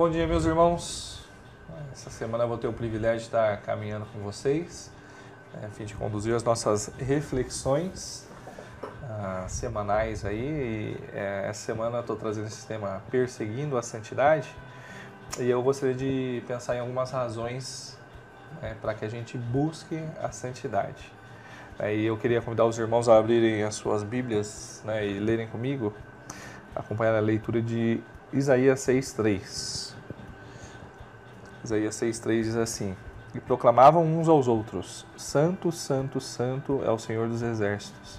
Bom dia, meus irmãos. Essa semana eu vou ter o privilégio de estar caminhando com vocês, né, a fim de conduzir as nossas reflexões uh, semanais aí. E, é, essa semana eu estou trazendo esse tema Perseguindo a Santidade e eu gostaria de pensar em algumas razões né, para que a gente busque a santidade. E eu queria convidar os irmãos a abrirem as suas Bíblias né, e lerem comigo, acompanhar a leitura de Isaías 6,3. Isaías 6,3 diz assim: E proclamavam uns aos outros: Santo, Santo, Santo é o Senhor dos Exércitos.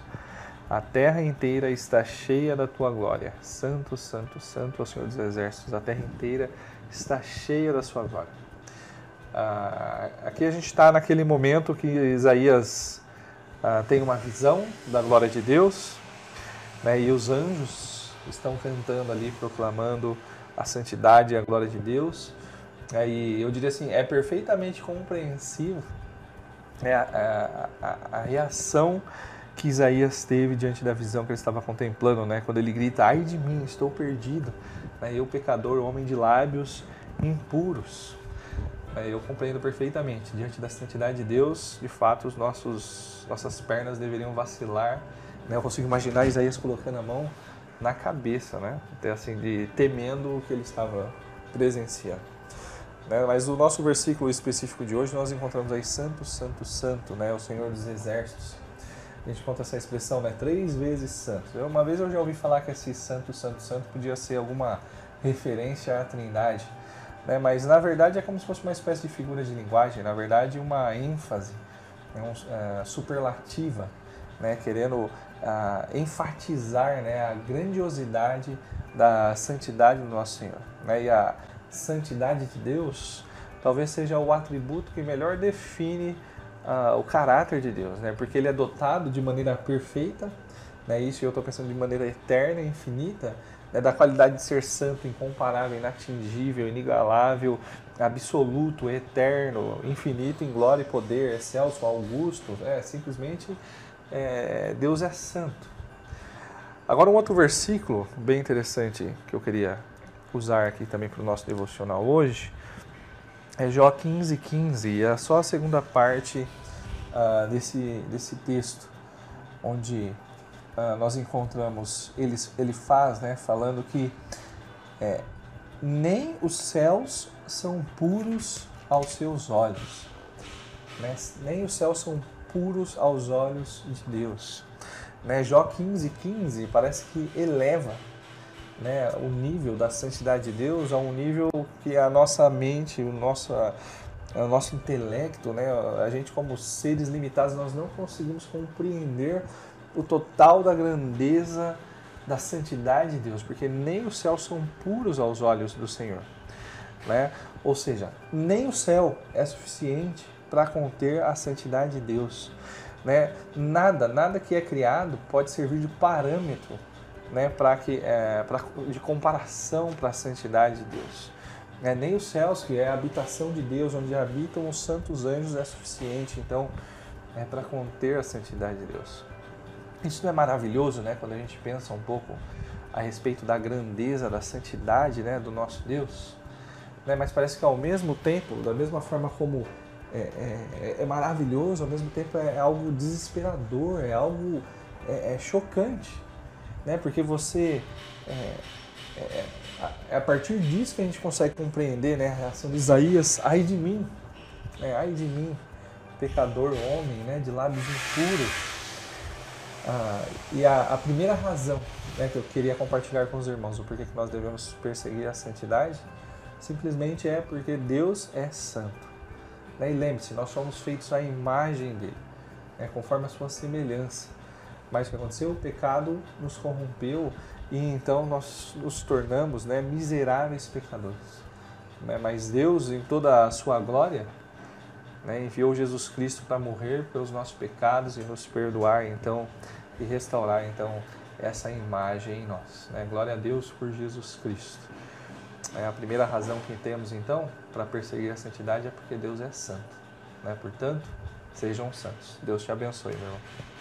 A terra inteira está cheia da tua glória. Santo, Santo, Santo é o Senhor dos Exércitos. A terra inteira está cheia da sua glória. Ah, aqui a gente está naquele momento que Isaías ah, tem uma visão da glória de Deus né, e os anjos estão cantando ali, proclamando a santidade e a glória de Deus. É, e eu diria assim, é perfeitamente compreensível né, a, a, a, reação que Isaías teve diante da visão que ele estava contemplando, né? Quando ele grita, ai de mim, estou perdido, né, eu pecador, homem de lábios impuros. É, eu compreendo perfeitamente, diante da santidade de Deus, de fato, os nossos, nossas pernas deveriam vacilar. Né? Eu consigo imaginar Isaías colocando a mão na cabeça, né? Até assim, de temendo o que ele estava presenciando. Né? Mas o nosso versículo específico de hoje nós encontramos aí Santo, Santo, Santo, né? O Senhor dos Exércitos. A gente conta essa expressão, né? Três vezes santo. Eu, uma vez eu já ouvi falar que esse Santo, Santo, Santo podia ser alguma referência à Trindade, né? Mas na verdade é como se fosse uma espécie de figura de linguagem. Na verdade, uma ênfase, né? um, uh, superlativa, né? Querendo a enfatizar né, a grandiosidade da santidade do nosso Senhor. Né? E a santidade de Deus talvez seja o atributo que melhor define uh, o caráter de Deus, né? porque ele é dotado de maneira perfeita, né? isso eu estou pensando de maneira eterna, infinita, né? da qualidade de ser santo, incomparável, inatingível, inigualável, absoluto, eterno, infinito em glória e poder, excelso, augusto, é simplesmente é, Deus é santo. Agora, um outro versículo bem interessante que eu queria usar aqui também para o nosso devocional hoje é Jó 15, 15, e é só a segunda parte uh, desse, desse texto, onde uh, nós encontramos, ele, ele faz, né, falando que é, nem os céus são puros aos seus olhos, né? nem os céus são puros aos olhos de Deus. Né? Jó 15, 15 parece que eleva né, o nível da santidade de Deus a um nível que a nossa mente, o nosso, o nosso intelecto, né, a gente como seres limitados, nós não conseguimos compreender o total da grandeza da santidade de Deus, porque nem os céus são puros aos olhos do Senhor. Né? Ou seja, nem o céu é suficiente para conter a santidade de Deus. Né? Nada, nada que é criado pode servir de parâmetro né, para que, é, pra, de comparação para a santidade de Deus. É, nem os céus, que é a habitação de Deus, onde habitam os santos anjos, é suficiente, então, é para conter a santidade de Deus. Isso não é maravilhoso, né, quando a gente pensa um pouco a respeito da grandeza, da santidade né, do nosso Deus? Né, mas parece que ao mesmo tempo, da mesma forma como é, é, é, maravilhoso, ao mesmo tempo é algo desesperador, é algo é, é chocante, né? Porque você é, é, é, a partir disso que a gente consegue compreender, né? A reação de Isaías, ai de mim, né? ai de mim, pecador homem, né? De lábios impuros. Ah, e a, a, primeira razão né, que eu queria compartilhar com os irmãos, o porquê que nós devemos perseguir a santidade, simplesmente é porque Deus é santo. Né? E lembre-se, nós somos feitos à imagem dele, né? conforme a sua semelhança. Mas o que aconteceu? O pecado nos corrompeu e então nós nos tornamos né, miseráveis pecadores. Né? Mas Deus, em toda a sua glória, né, enviou Jesus Cristo para morrer pelos nossos pecados e nos perdoar, então, e restaurar então essa imagem em nós. Né? Glória a Deus por Jesus Cristo. É a primeira razão que temos então para perseguir a santidade é porque Deus é santo. Né? Portanto, sejam santos. Deus te abençoe, meu irmão.